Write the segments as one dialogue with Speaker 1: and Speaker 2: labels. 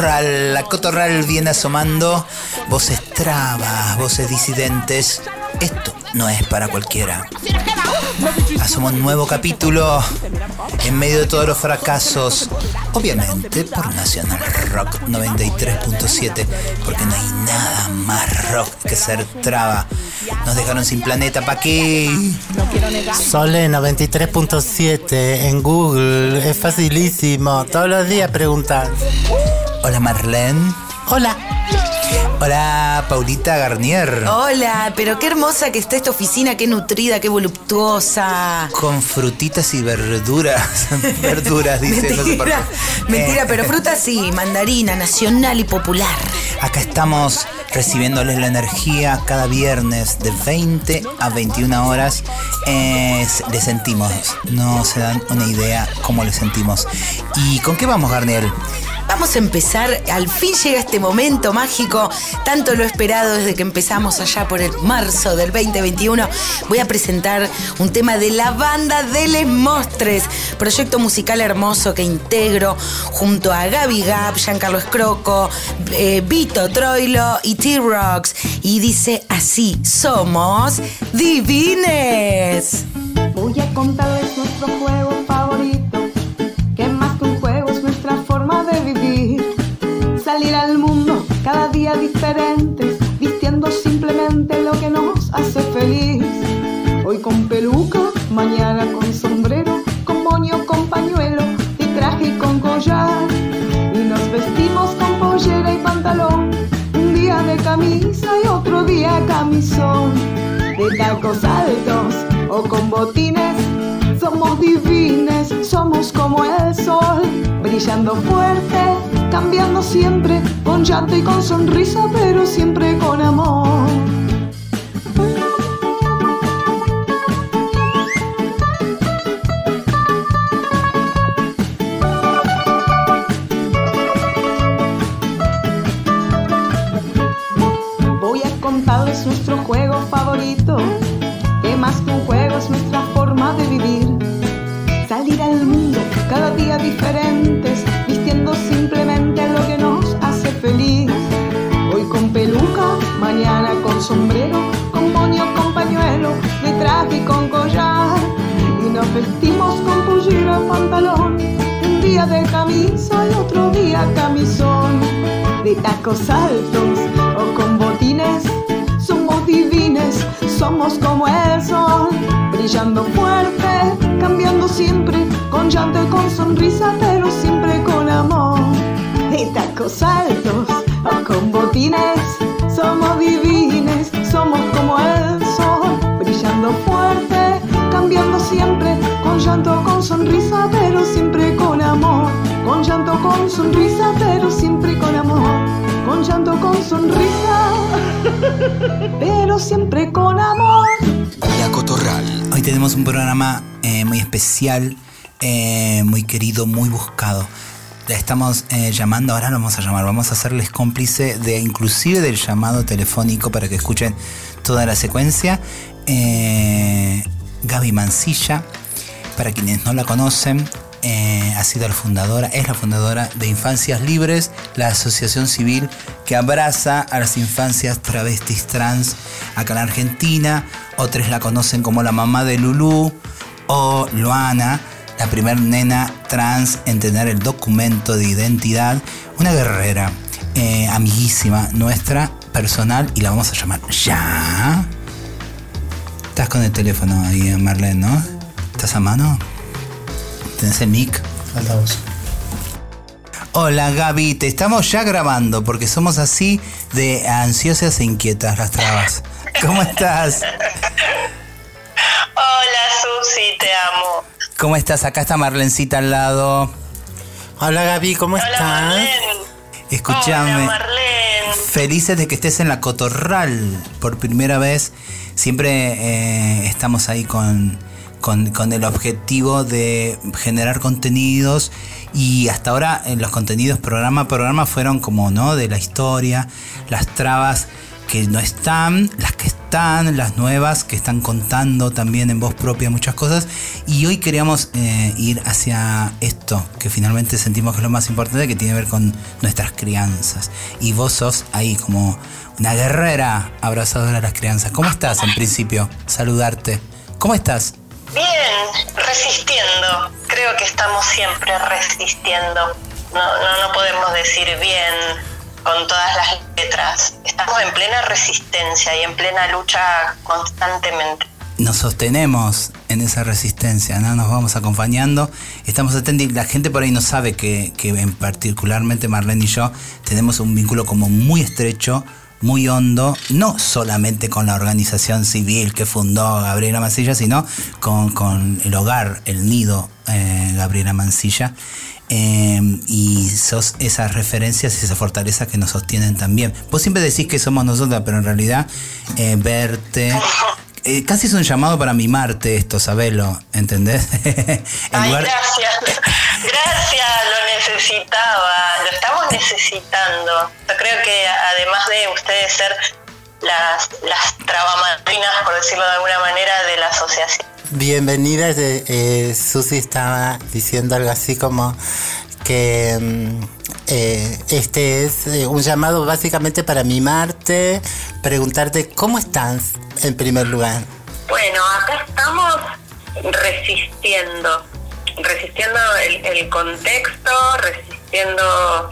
Speaker 1: la cotorral viene asomando. Voces trabas, voces disidentes. Esto no es para cualquiera. Asoma un nuevo capítulo en medio de todos los fracasos. Obviamente por Nacional Rock 93.7, porque no hay nada más rock que ser traba. Nos dejaron sin planeta, ¿pa' qué?
Speaker 2: Sole 93.7 en Google. Es facilísimo. Todos los días preguntan.
Speaker 1: Hola Marlene.
Speaker 2: Hola.
Speaker 1: Hola Paulita Garnier.
Speaker 3: Hola, pero qué hermosa que está esta oficina, qué nutrida, qué voluptuosa.
Speaker 1: Con frutitas y verduras. verduras, dice. no sé por qué.
Speaker 3: Mentira, mentira,
Speaker 1: Eh,
Speaker 3: pero fruta sí, mandarina, nacional y popular.
Speaker 1: Acá estamos recibiéndoles la energía cada viernes de 20 a 21 horas. Eh, le sentimos, no se dan una idea cómo le sentimos. ¿Y con qué vamos, Garnier?
Speaker 3: Vamos a empezar, al fin llega este momento mágico, tanto lo esperado desde que empezamos allá por el marzo del 2021. Voy a presentar un tema de la banda de Les Mostres, proyecto musical hermoso que integro junto a Gaby Gap, Giancarlo Escroco, eh, Vito Troilo y T-Rocks. Y dice así, somos divines.
Speaker 4: Voy a contarles nuestro juego hace feliz. Hoy con peluca, mañana con sombrero, con moño, con pañuelo y traje con collar. Y nos vestimos con pollera y pantalón, un día de camisa y otro día camisón de tacos altos o con botines. Somos divines, somos como el sol, brillando fuerte, cambiando siempre, con llanto y con sonrisa, pero siempre con amor. Contarles nuestro juego favorito, que más que un juego es nuestra forma de vivir. Salir al mundo cada día diferentes, vistiendo simplemente lo que nos hace feliz. Hoy con peluca, mañana con sombrero, con moño, con pañuelo, de traje y con collar. Y nos vestimos con pollera, pantalón, un día de camisa y otro día camisón de tacos altos somos como el sol, brillando fuerte, cambiando siempre, con llanto y con sonrisa, pero siempre con amor. De tacos altos o con botines, somos divines, somos como el sol, brillando fuerte, cambiando siempre, con llanto, con sonrisa, pero siempre con amor. Con llanto, con sonrisa, pero siempre con amor. Con llanto, con sonrisa, pero siempre con amor.
Speaker 1: La Cotorral. Hoy tenemos un programa eh, muy especial, eh, muy querido, muy buscado. La estamos eh, llamando, ahora lo vamos a llamar, vamos a hacerles cómplice de inclusive del llamado telefónico para que escuchen toda la secuencia. Gaby Mancilla, para quienes no la conocen, eh, ha sido la fundadora, es la fundadora de Infancias Libres, la asociación civil que abraza a las infancias travestis trans acá en Argentina. Otros la conocen como la mamá de Lulú o Luana, la primer nena trans en tener el documento de identidad. Una guerrera, eh, amiguísima nuestra, personal, y la vamos a llamar ya. Estás con el teléfono ahí, Marlene, ¿no? ¿Estás a mano? ¿Tenés el mic? Hola Gaby, te estamos ya grabando porque somos así de ansiosas e inquietas las trabas. ¿Cómo estás?
Speaker 5: Hola Susi, te amo.
Speaker 1: ¿Cómo estás? Acá está Marlencita al lado.
Speaker 2: Hola Gaby, ¿cómo
Speaker 5: Hola
Speaker 2: estás?
Speaker 5: Marlene.
Speaker 1: Escúchame.
Speaker 5: Hola Marlene.
Speaker 1: Felices de que estés en la Cotorral por primera vez. Siempre eh, estamos ahí con, con, con el objetivo de generar contenidos y hasta ahora los contenidos programa a programa fueron como, ¿no? De la historia, las trabas que no están, las que están las nuevas que están contando también en voz propia muchas cosas. Y hoy queríamos eh, ir hacia esto, que finalmente sentimos que es lo más importante, que tiene que ver con nuestras crianzas. Y vos sos ahí como una guerrera abrazadora a las crianzas. ¿Cómo estás en principio? Saludarte. ¿Cómo estás?
Speaker 5: Bien, resistiendo. Creo que estamos siempre resistiendo. No, no, no podemos decir bien con todas las letras. Estamos en plena resistencia y en plena lucha constantemente.
Speaker 1: Nos sostenemos en esa resistencia, ¿no? Nos vamos acompañando, estamos y la gente por ahí no sabe que, que en particularmente Marlene y yo tenemos un vínculo como muy estrecho, muy hondo, no solamente con la organización civil que fundó Gabriela Mancilla, sino con, con el hogar, el nido eh, Gabriela Mancilla. Eh, y sos esas referencias y esa fortaleza que nos sostienen también. Vos siempre decís que somos nosotras, pero en realidad eh, verte... eh, casi es un llamado para mimarte esto, sabelo, ¿entendés? En
Speaker 5: Ay,
Speaker 1: lugar-
Speaker 5: gracias. Necesitaba. Lo estamos necesitando. Yo creo que además de ustedes ser las, las trabamadrinas, por decirlo de alguna manera, de la asociación.
Speaker 2: Bienvenida, eh, Susi estaba diciendo algo así como que mm, eh, este es eh, un llamado básicamente para mimarte, preguntarte cómo estás en primer lugar.
Speaker 5: Bueno, acá estamos resistiendo, resistiendo el, el contexto, resistiendo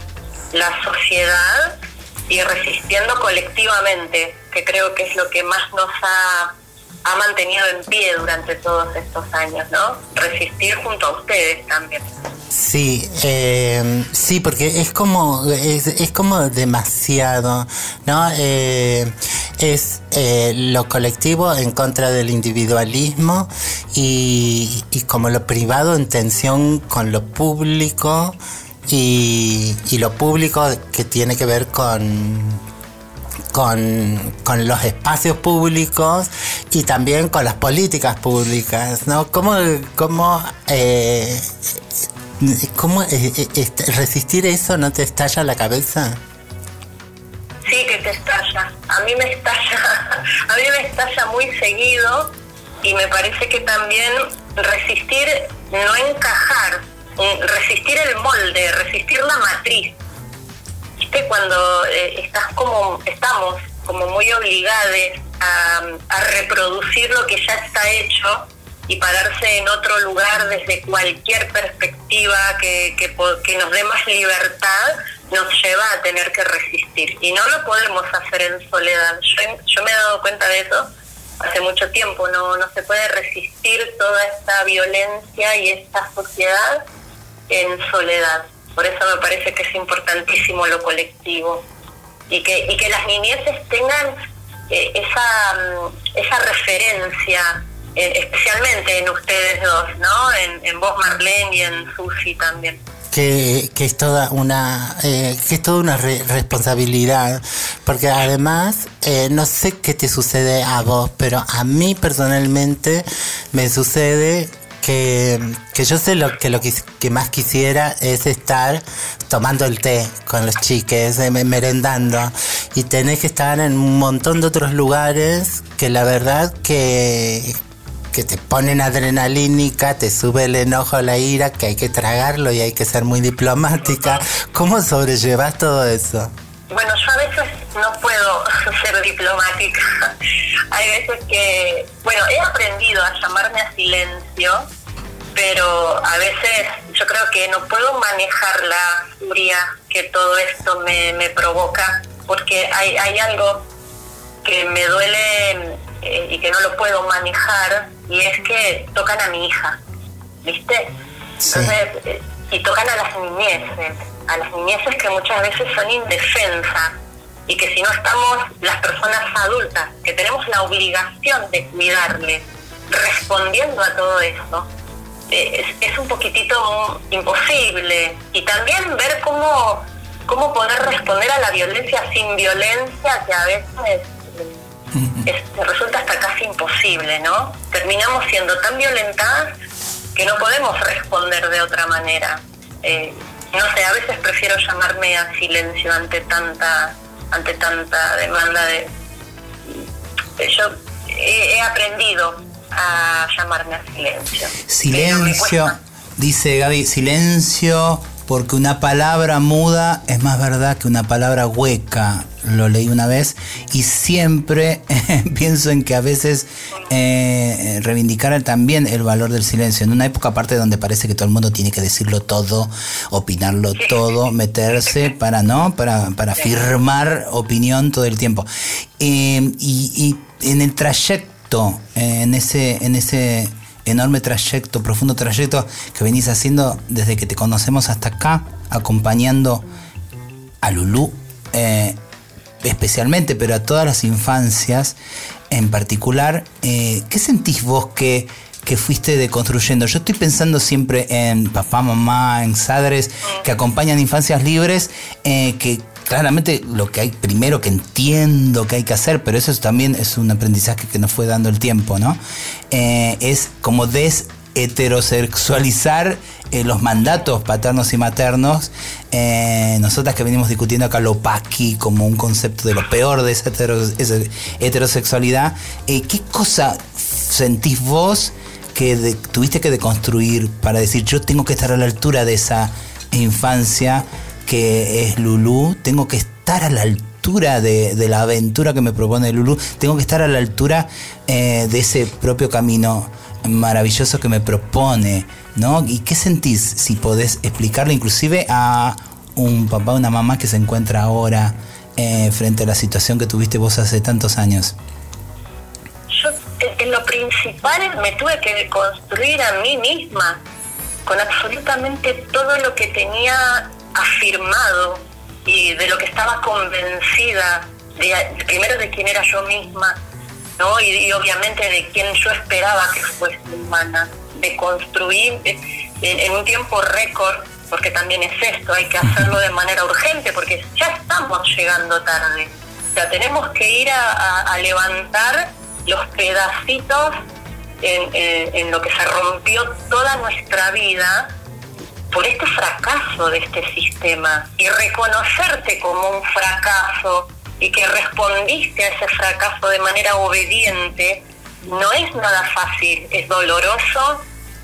Speaker 5: la sociedad y resistiendo colectivamente, que creo que es lo que más nos ha, ha mantenido en pie durante todos estos años, ¿no? Resistir junto a ustedes también.
Speaker 2: Sí, eh, sí, porque es como es, es como demasiado, ¿no? Eh, es eh, lo colectivo en contra del individualismo y, y como lo privado en tensión con lo público y, y lo público que tiene que ver con con, con los espacios públicos y también con las políticas públicas, ¿no? ¿Cómo, cómo, eh, cómo eh, eh, este, resistir eso no te estalla la cabeza?
Speaker 5: Sí, que te estalla. A mí me estalla, a mí me estalla muy seguido y me parece que también resistir, no encajar, mm, resistir el molde, resistir la matriz. Cuando eh, estás como, estamos como muy obligados a, reproducir lo que ya está hecho y pararse en otro lugar desde cualquier perspectiva que, que, que nos dé más libertad, nos lleva a tener que resistir. Y no lo podemos hacer en soledad. Yo, yo me he dado cuenta de eso hace mucho tiempo. No, no se puede resistir toda esta violencia y esta sociedad en soledad. Por eso me parece que es importantísimo lo colectivo y que, y que las niñeces tengan eh, esa, mm, esa referencia, eh, especialmente en ustedes dos, ¿no? En, en vos, Marlene, y en Susi también.
Speaker 2: que, que es toda una eh, que es toda una re- responsabilidad porque además eh, no sé qué te sucede a vos pero a mí personalmente me sucede que, yo sé lo que lo que, que más quisiera es estar tomando el té con los chiques, eh, me- merendando y tenés que estar en un montón de otros lugares que la verdad que que te ponen adrenalínica, te sube el enojo, la ira, que hay que tragarlo y hay que ser muy diplomática. ¿Cómo sobrellevas todo eso?
Speaker 5: Bueno, yo a veces no puedo ser diplomática. Hay veces que, bueno, he aprendido a llamarme a silencio, pero a veces yo creo que no puedo manejar la furia que todo esto me, me provoca, porque hay, hay algo que me duele eh, y que no lo puedo manejar, y es que tocan a mi hija, ¿viste?
Speaker 2: Sí.
Speaker 5: Entonces, eh, y tocan a las niñeces, a las niñeces que muchas veces son indefensas y que si no estamos las personas adultas, que tenemos la obligación de cuidarles, respondiendo a todo eh, es, es un poquitito imposible. Y también ver cómo, cómo poder responder a la violencia sin violencia, que a veces es- resulta hasta casi imposible, ¿no? Terminamos siendo tan violentadas que no podemos responder de otra manera. Eh, no sé, a veces prefiero llamarme a silencio ante tanta ante tanta demanda de yo he, he aprendido a llamarme a silencio.
Speaker 1: Silencio, dice Gaby, silencio porque una palabra muda es más verdad que una palabra hueca. Lo leí una vez y siempre pienso en que a veces eh, reivindicar también el valor del silencio. En una época aparte donde parece que todo el mundo tiene que decirlo todo, opinarlo todo, meterse para no, para, para firmar opinión todo el tiempo. Eh, y, y en el trayecto, en ese, en ese enorme trayecto, profundo trayecto que venís haciendo desde que te conocemos hasta acá, acompañando a Lulú, eh, especialmente, pero a todas las infancias en particular. eh, ¿Qué sentís vos que, que fuiste deconstruyendo? Yo estoy pensando siempre en papá, mamá, en sadres que acompañan infancias libres, eh, que claramente lo que hay primero que entiendo que hay que hacer, pero eso es también es un aprendizaje que nos fue dando el tiempo, ¿no? Eh, es como des heterosexualizar eh, los mandatos paternos y maternos. Eh, nosotras que venimos discutiendo acá lo paqui como un concepto de lo peor de esa, hetero- esa heterosexualidad, eh, ¿qué cosa sentís vos que tuviste que deconstruir para decir yo tengo que estar a la altura de esa infancia que es Lulú, tengo que estar a la altura de, la aventura que me propone Lulú, tengo que estar a la altura eh, de ese propio camino maravilloso que me propone, ¿no? ¿Y qué sentís si podés explicarle inclusive a un papá una mamá que se encuentra ahora eh, frente a la situación que tuviste vos hace tantos años?
Speaker 5: Yo en, en lo principal me tuve que construir a mí misma con absolutamente todo lo que tenía afirmado y de lo que estaba convencida, primero de quién era yo misma, ¿no? Y, obviamente de quién yo esperaba que fuese humana, de construir eh, en, un tiempo récord, porque también es esto, hay que hacerlo de manera urgente, porque ya estamos llegando tarde. O sea, tenemos que ir a, levantar los pedacitos en- en lo que se rompió toda nuestra vida por este fracaso de este sistema y reconocerte como un fracaso y que respondiste a ese fracaso de manera obediente no es nada fácil, es doloroso,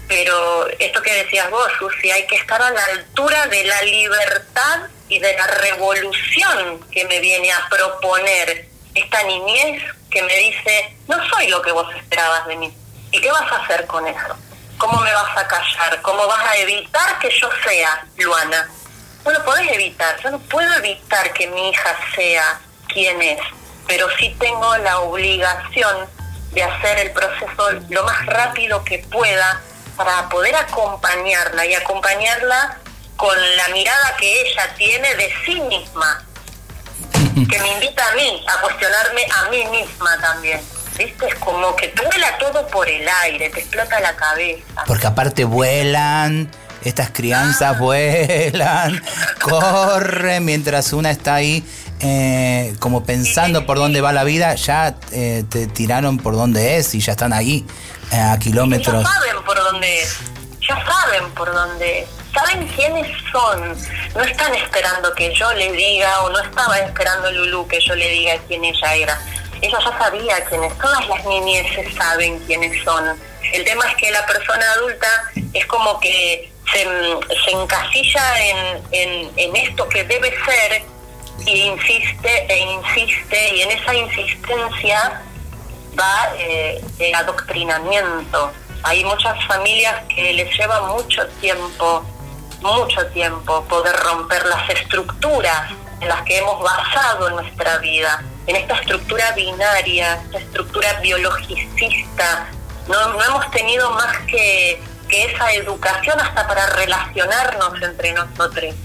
Speaker 5: pero esto que decías vos, Susi, hay que estar a la altura de la libertad y de la revolución que me viene a proponer esta niñez que me dice, no soy lo que vos esperabas de mí. ¿Y qué vas a hacer con eso? ¿Cómo me vas a callar? ¿Cómo vas a evitar que yo sea Luana? Bueno, podés evitar. Yo no puedo evitar que mi hija sea quien es, pero sí tengo la obligación de hacer el proceso lo más rápido que pueda para poder acompañarla y acompañarla con la mirada que ella tiene de sí misma, que me invita a mí a cuestionarme a mí misma también. ¿Viste? Es como que vuela todo por el aire, te explota la cabeza.
Speaker 1: Porque aparte vuelan, estas crianzas vuelan, corren mientras una está ahí eh, como pensando por dónde va la vida, ya eh, te tiraron por dónde es y ya están ahí eh, a kilómetros.
Speaker 5: Ya saben por dónde es, ya saben por dónde es, saben quiénes son. No están esperando que yo le diga, o no estaba esperando Lulu que yo le diga quién ella era. Ella ya sabía quiénes, todas las niñeces saben quiénes son. El tema es que la persona adulta es como que se, encasilla en, en, en esto que debe ser y insiste e insiste y en esa insistencia va eh, el adoctrinamiento. Hay muchas familias que les lleva mucho tiempo, mucho tiempo poder romper las estructuras en las que hemos basado nuestra vida, en esta estructura binaria, esta estructura biologicista. No, no hemos tenido más que, que esa educación hasta para relacionarnos entre nosotros.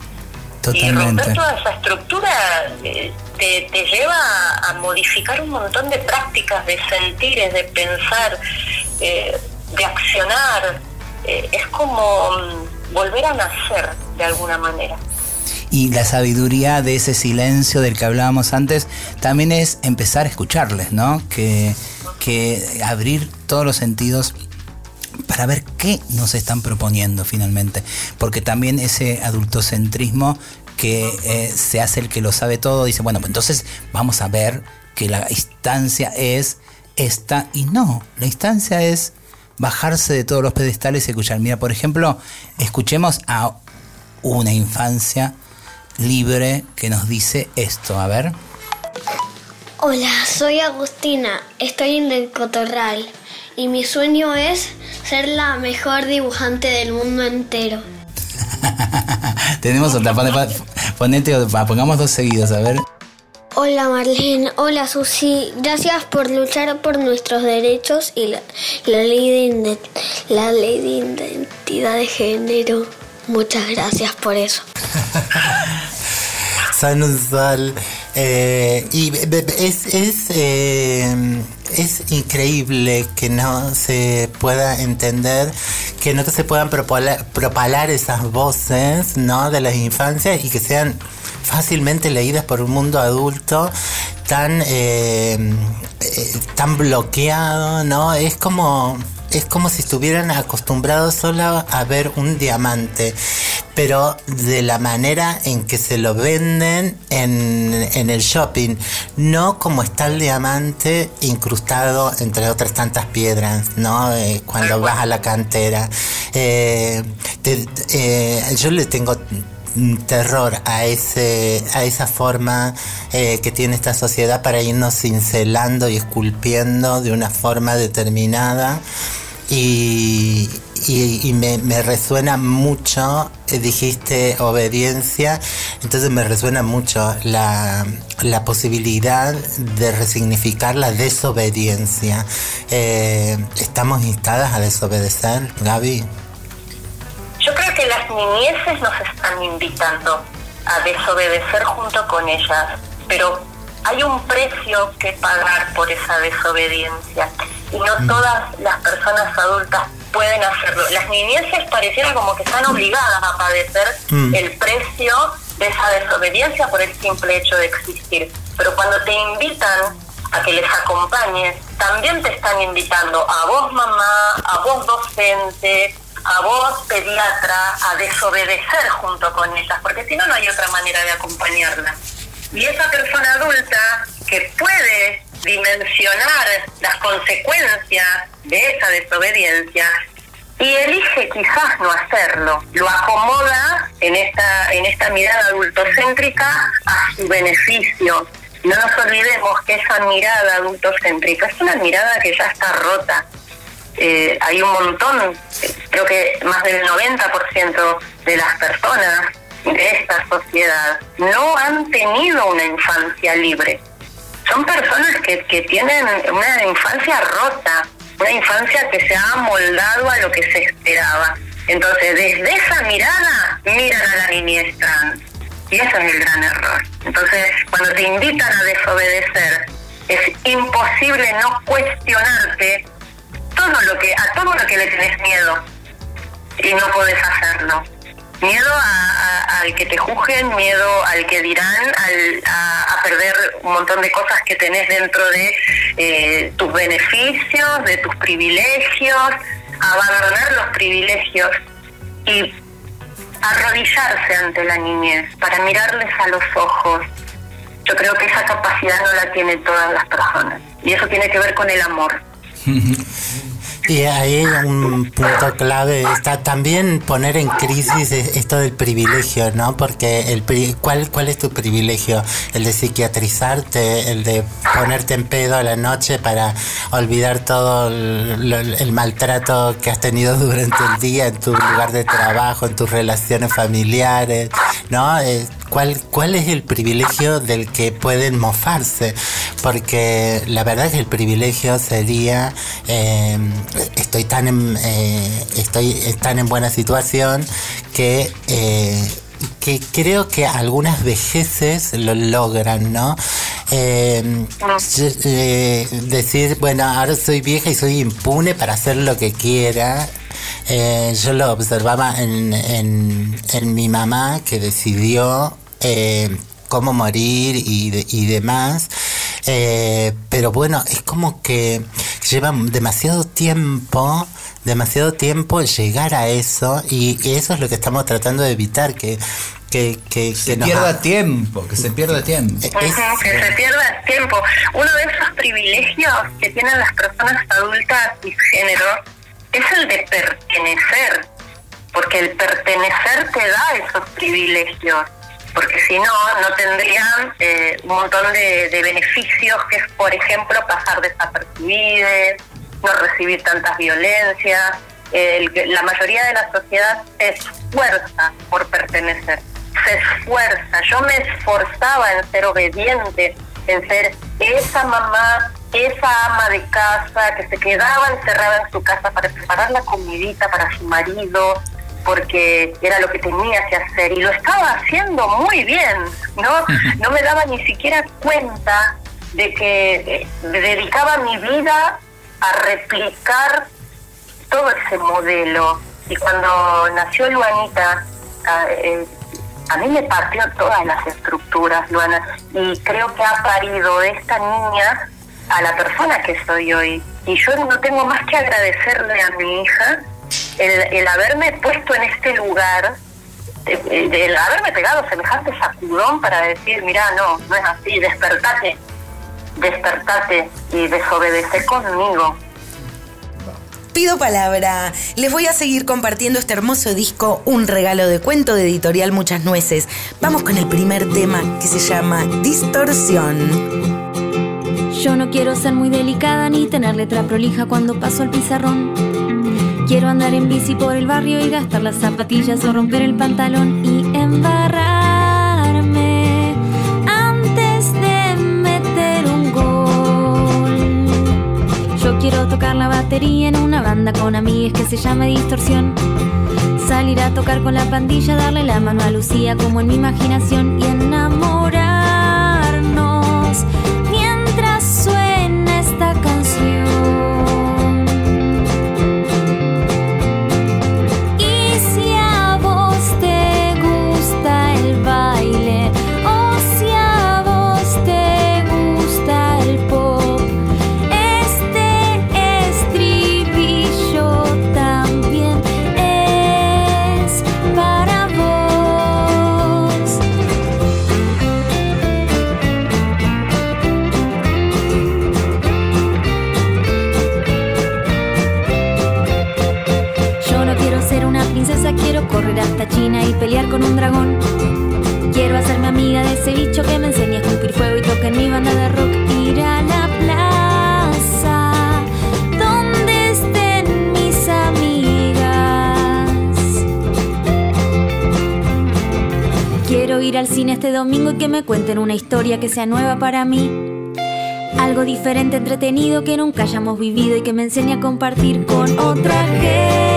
Speaker 5: Y romper toda esa estructura eh, te, te lleva a, a modificar un montón de prácticas, de sentires, de pensar, eh, de accionar. Eh, es como mm, volver a nacer de alguna manera.
Speaker 1: Y la sabiduría de ese silencio del que hablábamos antes también es empezar a escucharles, ¿no? Que, que abrir todos los sentidos para ver qué nos están proponiendo finalmente. Porque también ese adultocentrismo que eh, se hace el que lo sabe todo, dice, bueno, pues entonces vamos a ver que la instancia es esta y no, la instancia es bajarse de todos los pedestales y escuchar. Mira, por ejemplo, escuchemos a una infancia libre que nos dice esto, a ver.
Speaker 6: Hola, soy Agustina, estoy en el Cotorral y mi sueño es ser la mejor dibujante del mundo entero.
Speaker 1: Tenemos otra, pone- pone- ponete, otra, pongamos dos seguidos, a ver.
Speaker 6: Hola Marlene, hola Susi, gracias por luchar por nuestros derechos y la, la ley, de, la ley de identidad de género. Muchas gracias por eso.
Speaker 2: San un sol. eh, y es, es, eh, es increíble que no se pueda entender, que no se puedan propola- propalar esas voces ¿no? de las infancias y que sean fácilmente leídas por un mundo adulto tan, eh, eh, tan bloqueado, ¿no? Es como es como si estuvieran acostumbrados solo a ver un diamante, pero de la manera en que se lo venden en, en el shopping, no como está el diamante incrustado entre otras tantas piedras, ¿no? Eh, cuando vas a la cantera. Eh, te- eh, yo le tengo terror a ese a esa forma eh, que tiene esta sociedad para irnos cincelando y esculpiendo de una forma determinada. Y, y- me resuena mucho eh, dijiste obediencia. Entonces me resuena mucho la, la posibilidad de resignificar la desobediencia. Eh, estamos instadas a desobedecer Gaby
Speaker 5: Yo creo que las niñeces nos están invitando a desobedecer junto con ellas, pero hay un precio que pagar por esa desobediencia y no todas las personas adultas pueden hacerlo. Las niñeces parecieran como que están obligadas a padecer
Speaker 2: Mm.
Speaker 5: el precio de esa desobediencia por el simple hecho de existir. Pero cuando te invitan a que les acompañes, también te están invitando a vos mamá, a vos docente, a vos pediatra, a desobedecer junto con ellas, porque si no, no hay otra manera de acompañarlas. Y esa persona adulta que puede dimensionar las consecuencias de esa desobediencia y elige quizás no hacerlo, lo acomoda en esta, en esta mirada adultocéntrica a su beneficio. No nos olvidemos que esa mirada adultocéntrica es una mirada que ya está rota. Eh, hay un montón, creo que más del 90% de las personas de esta sociedad no han tenido una infancia libre. Son personas que, que tienen una infancia rota, una infancia que se ha amoldado a lo que se esperaba. Entonces, desde esa mirada, miran a la niñez trans. Y ese es el gran error. Entonces, cuando te invitan a desobedecer, es imposible no cuestionarte todo lo que a todo lo que le tenés miedo y no podés hacerlo. Miedo a- al que te juzguen, miedo al que dirán, al- a, a perder un montón de cosas que tenés dentro de eh, tus beneficios, de tus privilegios, abandonar los privilegios y arrodillarse ante la niñez para mirarles a los ojos. Yo creo que esa capacidad no la tienen todas las personas y eso tiene que ver con el amor.
Speaker 2: Y ahí un punto clave está también poner en crisis es- esto del privilegio, ¿no? Porque el pri- ¿cuál, ¿cuál es tu privilegio? ¿El de psiquiatrizarte? ¿El de ponerte en pedo a la noche para olvidar todo el maltrato que has tenido durante el día en tu lugar de trabajo, en tus relaciones familiares? ¿No? Eh, ¿Cuál, ¿Cuál es el privilegio del que pueden mofarse? Porque la verdad es que el privilegio sería eh, estoy tan en, eh, estoy tan en buena situación que eh, que creo que algunas vejeces lo logran, ¿no? Eh, decir, bueno, ahora soy vieja y soy impune para hacer lo que quiera. Yo lo observaba en, en, en mi mamá que decidió cómo morir y, y demás. Pero bueno, es como que lleva demasiado tiempo, demasiado tiempo llegar a eso y eso es lo que estamos tratando de evitar, que, que, que,
Speaker 1: Se
Speaker 2: que
Speaker 1: pierda
Speaker 2: ha-
Speaker 1: tiempo, que se pierda tiempo.
Speaker 5: que se pierda tiempo. Uno de esos privilegios que tienen las personas adultas cisgénero es el de pertenecer, porque el pertenecer te da esos privilegios, porque si no, no tendrían eh, un montón de, beneficios, que es, por ejemplo, pasar desapercibidos, no recibir tantas violencias. El- la mayoría de la sociedad se esfuerza por pertenecer se esfuerza. Yo me esforzaba en ser obediente, en ser esa mamá, esa ama de casa que se quedaba encerrada en su casa para preparar la comidita para su marido, porque era lo que tenía que hacer. Y lo estaba haciendo muy bien, ¿no? No me daba ni siquiera cuenta de que eh, dedicaba mi vida a replicar todo ese modelo. Y cuando nació Luanita, a, eh, a mí me partió todas las estructuras, Luana, y creo que ha parido esta niña a la persona que soy hoy. Y yo no tengo más que agradecerle a mi hija el, el haberme puesto en este lugar, eh, el haberme pegado semejante sacudón para decir, mira, no, no es así, despertate, despertate y desobedece conmigo.
Speaker 3: Pido palabra. Les voy a seguir compartiendo este hermoso disco, Un regalo de cuento de editorial Muchas Nueces. Vamos con el primer tema que se llama Distorsión.
Speaker 7: Yo no quiero ser muy delicada ni tener letra prolija cuando paso al pizarrón. Quiero andar en bici por el barrio y gastar las zapatillas o romper el pantalón y embarrarme antes de meter un gol. Yo quiero tocar la batería en una banda con amigas que se llama Distorsión. Salir a tocar con la pandilla, darle la mano a Lucía como en mi imaginación y enamorarnos y pelear con un dragón. Quiero hacerme amiga de ese bicho que me enseña a escupir fuego y toca en mi banda de rock. Ir a la plaza donde estén mis amigas. Quiero ir al cine este domingo y que me cuenten una historia que sea nueva para mí. Algo diferente, entretenido que nunca hayamos vivido y que me enseñe a compartir con otra gente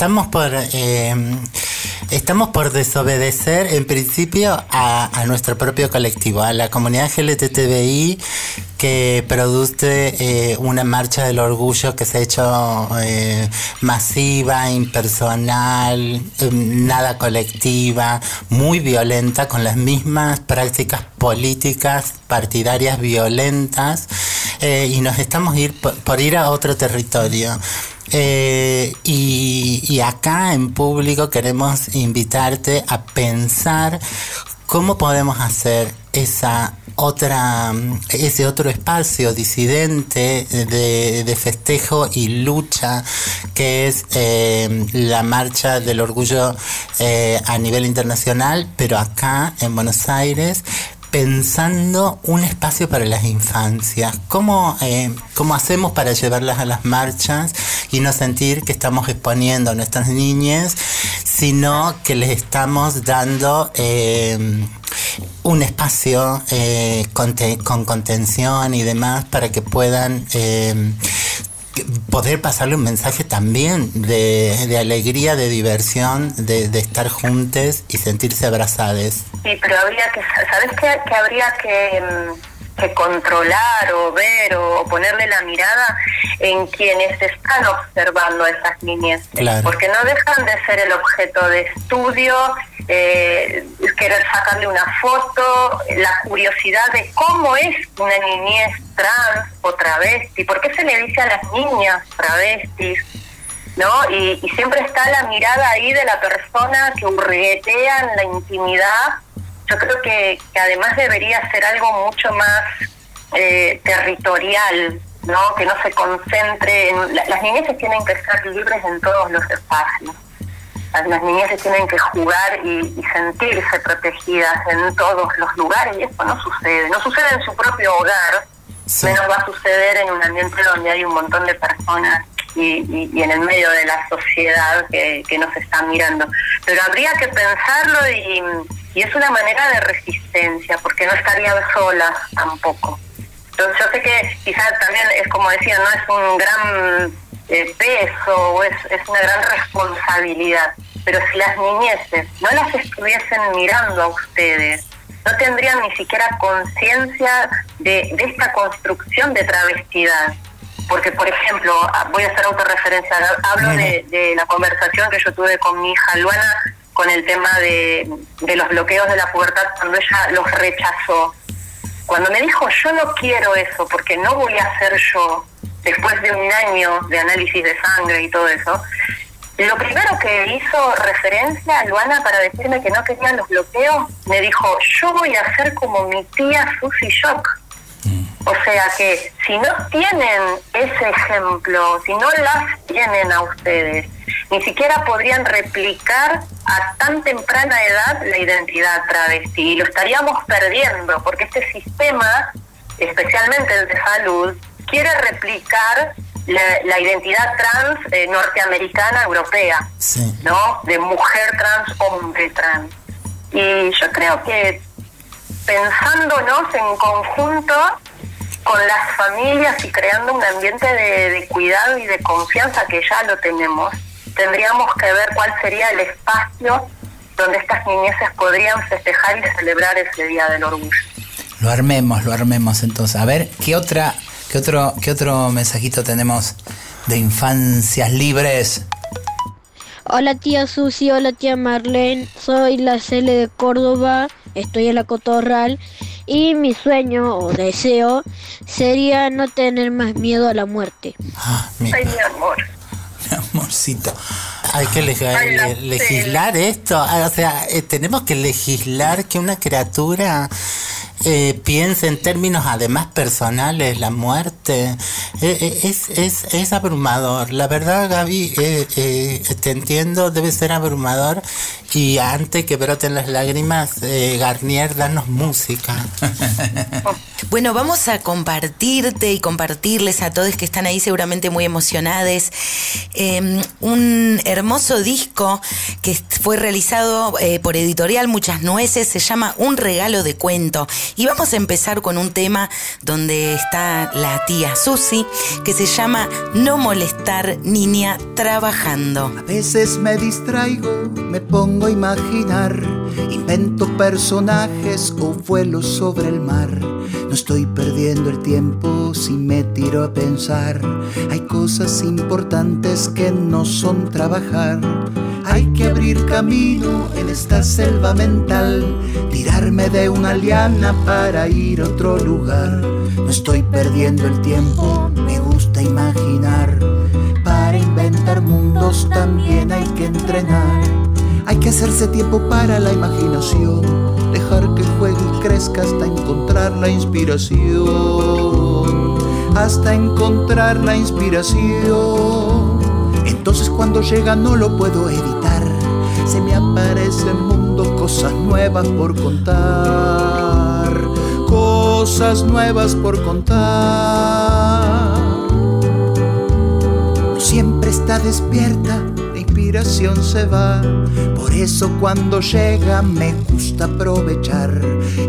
Speaker 2: estamos por eh, estamos por desobedecer en principio a, a nuestro propio colectivo, a la comunidad LGTBI que produce eh, una marcha del orgullo que se ha hecho eh, masiva, impersonal, eh, nada colectiva, muy violenta, con las mismas prácticas políticas partidarias violentas, eh, y nos estamos ir por ir a otro territorio. Eh, y, acá en público queremos invitarte a pensar cómo podemos hacer esa otra, ese otro espacio disidente de, de festejo y lucha que es eh, la marcha del orgullo eh, a nivel internacional, pero acá en Buenos Aires pensando un espacio para las infancias. ¿Cómo, eh, ¿Cómo hacemos para llevarlas a las marchas y no sentir que estamos exponiendo a nuestras niñas, sino que les estamos dando eh, un espacio eh, con, te- con contención y demás para que puedan poder pasarle un mensaje también de, de alegría, de diversión, de, de estar juntos y sentirse abrazadas.
Speaker 5: Sí, pero habría que, ¿sabes qué? Que habría que, mm, que controlar o ver o ponerle la mirada en quienes están observando a esas niñez.
Speaker 2: Claro.
Speaker 5: Porque no dejan de ser el objeto de estudio, eh, querer sacarle una foto, la curiosidad de cómo es una niñez trans o travesti, por qué se le dice a las niñas travestis, ¿no? Y, siempre está la mirada ahí de la persona que hurguetea en la intimidad. Yo creo que, además debería ser algo mucho más eh, territorial, ¿no? Que no se concentre en... la- las niñeces tienen que ser libres en todos los espacios. Las, niñeces tienen que jugar y, y sentirse protegidas en todos los lugares y eso no sucede. No sucede en su propio hogar,
Speaker 2: Sí.
Speaker 5: menos va a suceder en un ambiente donde hay un montón de personas y, y- y en el medio de la sociedad que, que nos está mirando. Pero habría que pensarlo y, y es una manera de resistencia, porque no estarían solas tampoco. Entonces yo sé que quizás también es como decía, no es un gran eh, peso o es, es una gran responsabilidad, pero si las niñeces no las estuviesen mirando a ustedes, no tendrían ni siquiera conciencia de, de esta construcción de travestidad. Porque, por ejemplo, ah, voy a hacer autorreferencia, hablo de, de la conversación que yo tuve con mi hija Luana con el tema de, de los bloqueos de la pubertad cuando ella los rechazó. Cuando me dijo, yo no quiero eso porque no voy a ser yo, después de un año de análisis de sangre y todo eso, lo primero que hizo referencia a Luana para decirme que no querían los bloqueos, me dijo, yo voy a ser como mi tía Susy Shock. O sea que si no tienen ese ejemplo, si no las tienen a ustedes, ni siquiera podrían replicar a tan temprana edad la identidad travesti y lo estaríamos perdiendo porque este sistema, especialmente el de salud, quiere replicar la, la identidad trans eh, norteamericana europea,
Speaker 2: Sí.
Speaker 5: ¿no? De mujer trans, hombre trans. Y yo creo que pensándonos en conjunto con las familias y creando un ambiente de, de cuidado y de confianza que ya lo tenemos, tendríamos que ver cuál sería el espacio donde estas niñeces podrían festejar y celebrar ese Día del Orgullo.
Speaker 1: Lo armemos, lo armemos entonces. A ver, ¿qué otra, qué otro, qué otro mensajito tenemos de infancias libres?
Speaker 6: Hola tía Susi, hola tía Marlene, soy la Cele de Córdoba, estoy en la Cotorral y mi sueño o deseo sería no tener más miedo a la muerte.
Speaker 2: Ah, mi-
Speaker 5: Ay, mi amor.
Speaker 1: Mi amorcito.
Speaker 2: Hay que leg-
Speaker 5: Ay, la
Speaker 2: le- legislar esto. Ah, O sea, eh, tenemos que legislar que una criatura eh, piense en términos además personales, la muerte. Eh, eh, es, es, es abrumador. La verdad, Gaby, te entiendo, debe ser abrumador. Y antes que broten las lágrimas, Garnier, danos música.
Speaker 3: Bueno, vamos a compartirte y compartirles a todos que están ahí seguramente muy emocionados eh, un hermoso disco que fue realizado por Editorial Muchas Nueces, se llama Un regalo de cuento. Y vamos a empezar con un tema donde está la tía Susi, que se llama No molestar niña trabajando.
Speaker 8: A veces me distraigo, me pongo a imaginar, invento personajes o vuelo sobre el mar. No estoy perdiendo el tiempo si me tiro a pensar. Hay cosas importantes que no son trabajar. Hay que abrir camino en esta selva mental, tirarme de una liana para ir a otro lugar. No estoy perdiendo el tiempo, me gusta imaginar. Para inventar mundos también hay que entrenar. Hay que hacerse tiempo para la imaginación, dejar que juegue y crezca hasta encontrar la inspiración, hasta encontrar la inspiración. Entonces cuando llega no lo puedo evitar, se me aparece el mundo, cosas nuevas por contar, cosas nuevas por contar. Siempre está despierta, la inspiración se va. Por eso cuando llega me gusta aprovechar.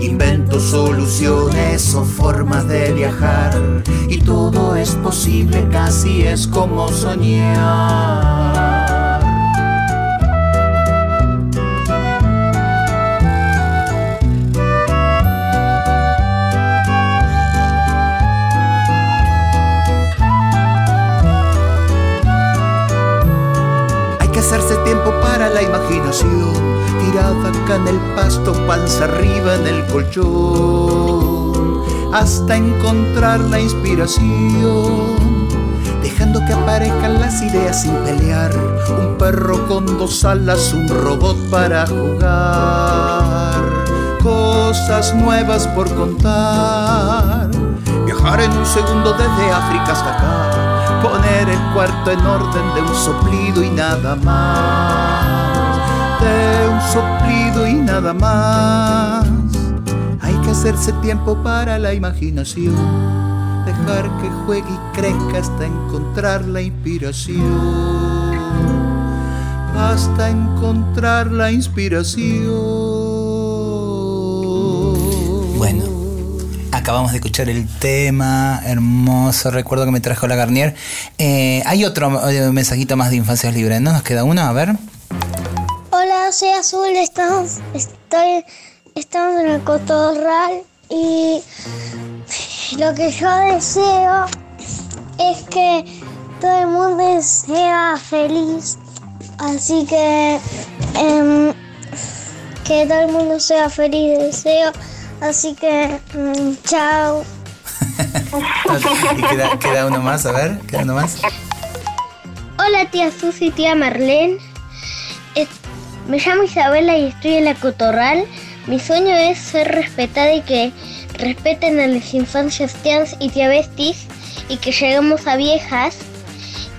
Speaker 8: Invento soluciones o formas de viajar. Y todo es posible, casi es como soñar. La imaginación, tirada acá en el pasto, panza arriba en el colchón, hasta encontrar la inspiración, dejando que aparezcan las ideas sin pelear, un perro con dos alas, un robot para jugar, cosas nuevas por contar, viajar en un segundo desde África hasta acá poner el cuarto en orden de un soplido y nada más, un soplido y nada más. Hay que hacerse tiempo para la imaginación, dejar que juegue y crezca hasta encontrar la inspiración, hasta encontrar la inspiración.
Speaker 1: Bueno, acabamos de escuchar el tema, hermoso recuerdo que me trajo la Garnier. Eh, hay otro eh, mensajito más de Infancias Libres, ¿no? Nos queda uno, a ver.
Speaker 6: Soy Azul, estamos, estoy, estamos en el cotorral y lo que yo deseo es que todo el mundo sea feliz. Así que em, que todo el mundo sea feliz, deseo. Así que mm, chao.
Speaker 1: Y queda, queda uno más, a ver, queda uno más.
Speaker 6: Hola tía Susi, tía Marlene. Me llamo Isabela y estoy en la Cotorral. Mi sueño es ser respetada y que respeten a las infancias tías y tía Bestis y que lleguemos a viejas.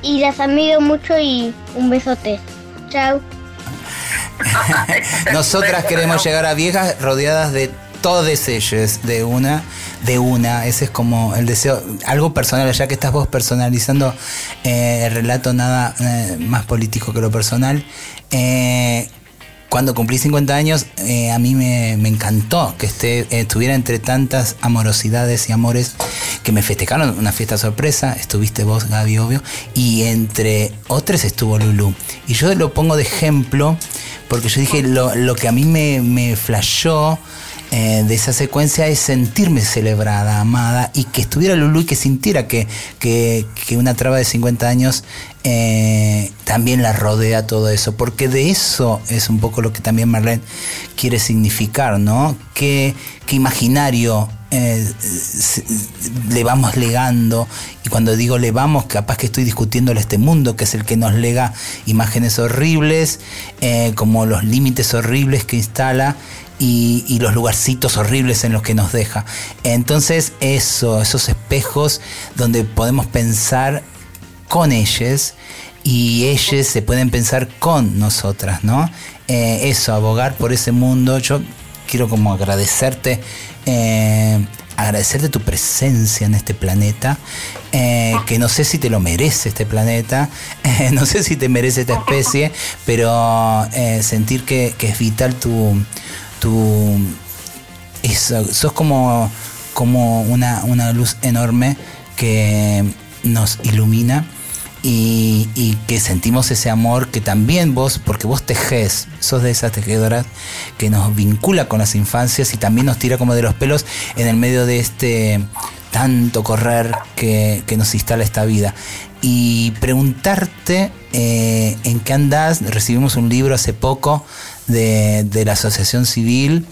Speaker 6: Y las admiro mucho y un besote. Chao.
Speaker 1: Nosotras queremos llegar a viejas rodeadas de todos ellos, de una, de una. Ese es como el deseo, algo personal, ya que estás vos personalizando eh, el relato, nada eh, más político que lo personal. Eh, cuando cumplí 50 años, eh, a mí me, encantó que esté, eh, estuviera entre tantas amorosidades y amores que me festejaron una fiesta sorpresa. Estuviste vos, Gaby, obvio. Y entre otros estuvo Lulu. Y yo lo pongo de ejemplo porque yo dije, lo, lo que a mí me, me flashó eh, de esa secuencia es sentirme celebrada, amada, y que estuviera Lulu y que sintiera que, que, una traba de 50 años eh, también la rodea todo eso, porque de eso es un poco lo que también Marlene quiere significar, ¿no? ¿Qué, qué imaginario eh, le vamos legando? Y cuando digo le vamos, capaz que estoy discutiéndole este mundo, que es el que nos lega imágenes horribles, eh, como los límites horribles que instala y, los lugarcitos horribles en los que nos deja. Entonces, eso, esos espejos donde podemos pensar con ellos y ellos se pueden pensar con nosotras, ¿no? Eh, eso, abogar por ese mundo. Yo quiero como agradecerte, eh, agradecerte tu presencia en este planeta, eh, que no sé si te lo merece este planeta, eh, no sé si te merece esta especie, pero sentir que, que es vital tu, tu eso, sos como, como una, una luz enorme que nos ilumina y, que sentimos ese amor que también vos, porque vos tejés, sos de esas tejedoras que nos vincula con las infancias y también nos tira como de los pelos en el medio de este tanto correr que, que nos instala esta vida. Y preguntarte eh, en qué andás, recibimos un libro hace poco de, de la Asociación Civil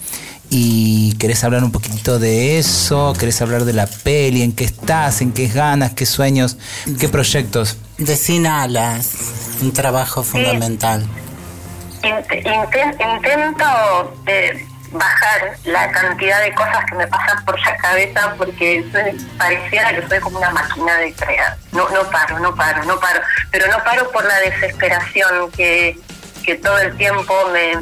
Speaker 1: y querés hablar un poquitito de eso, querés hablar de la peli, en qué estás, en qué ganas, qué sueños, qué proyectos.
Speaker 2: De Sin Alas, un trabajo fundamental.
Speaker 5: Int- inten- intento bajar la cantidad de cosas que me pasan por la cabeza porque soy- pareciera que soy como una máquina de crear. No, no paro, no paro, no paro. Pero no paro por la desesperación que, que todo el tiempo me,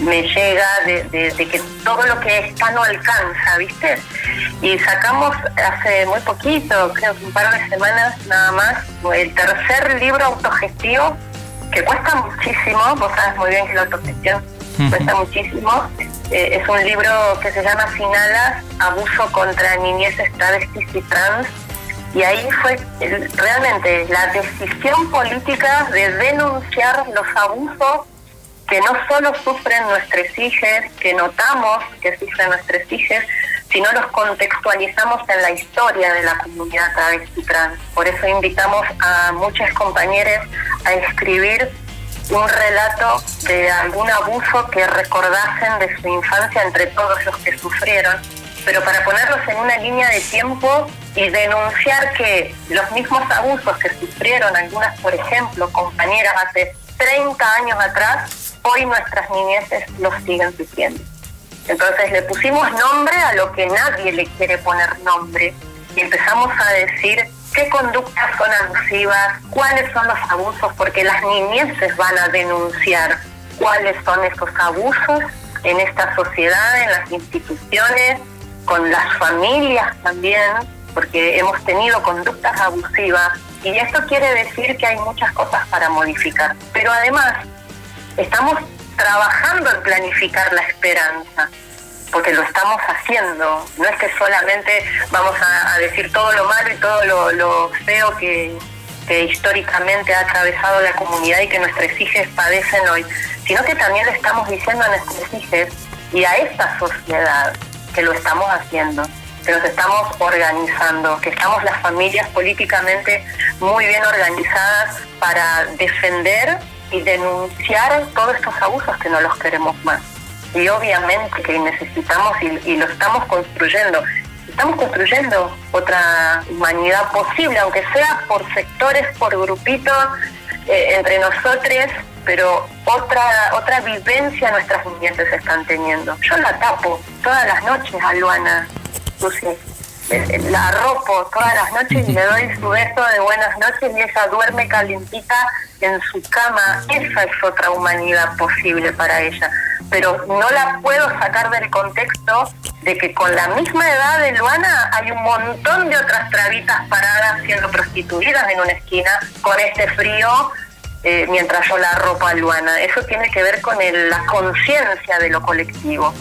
Speaker 5: me llega de, de- de que todo lo que está no alcanza, ¿viste? Y sacamos hace muy poquito, creo que un par de semanas nada más, el tercer libro autogestivo que cuesta muchísimo, vos sabes muy bien que la autogestión cuesta muchísimo. Eh, es un libro que se llama Sin alas, abuso contra niñeces travestis y trans. Y ahí fue realmente la decisión política de denunciar los abusos que no solo sufren nuestras hijas, que notamos que sufren nuestras hijas, sino los contextualizamos en la historia de la comunidad travesti trans. Por eso invitamos a muchas compañeras a escribir un relato de algún abuso que recordasen de su infancia entre todos los que sufrieron, pero para ponerlos en una línea de tiempo y denunciar que los mismos abusos que sufrieron algunas, por ejemplo, compañeras hace 30 años atrás, hoy nuestras niñeces los siguen sufriendo. Entonces le pusimos nombre a lo que nadie le quiere poner nombre y empezamos a decir qué conductas son abusivas, cuáles son los abusos, porque las niñeces van a denunciar cuáles son estos abusos en esta sociedad, en las instituciones, con las familias también, porque hemos tenido conductas abusivas y esto quiere decir que hay muchas cosas para modificar. Pero además estamos trabajando en planificar la esperanza, porque lo estamos haciendo. No es que solamente vamos a, decir todo lo malo y todo lo, lo feo que, que históricamente ha atravesado la comunidad y que nuestros hijos padecen hoy, sino que también le estamos diciendo a nuestros hijos y a esta sociedad que lo estamos haciendo, que nos estamos organizando, que estamos las familias políticamente muy bien organizadas para defender y denunciar todos estos abusos que no los queremos más. Y obviamente que necesitamos y, lo estamos construyendo. Estamos construyendo otra humanidad posible, aunque sea por sectores, por grupitos, eh, entre nosotros, pero otra otra vivencia nuestras niñeces están teniendo. Yo la tapo todas las noches a Luana, Lucy. La arropo todas las noches y le doy su beso de buenas noches y ella duerme calientita en su cama. Esa es otra humanidad posible para ella. Pero no la puedo sacar del contexto de que con la misma edad de Luana hay un montón de otras trabitas paradas siendo prostituidas en una esquina con este frío eh, mientras yo la arropo a Luana. Eso tiene que ver con el- la conciencia de lo colectivo.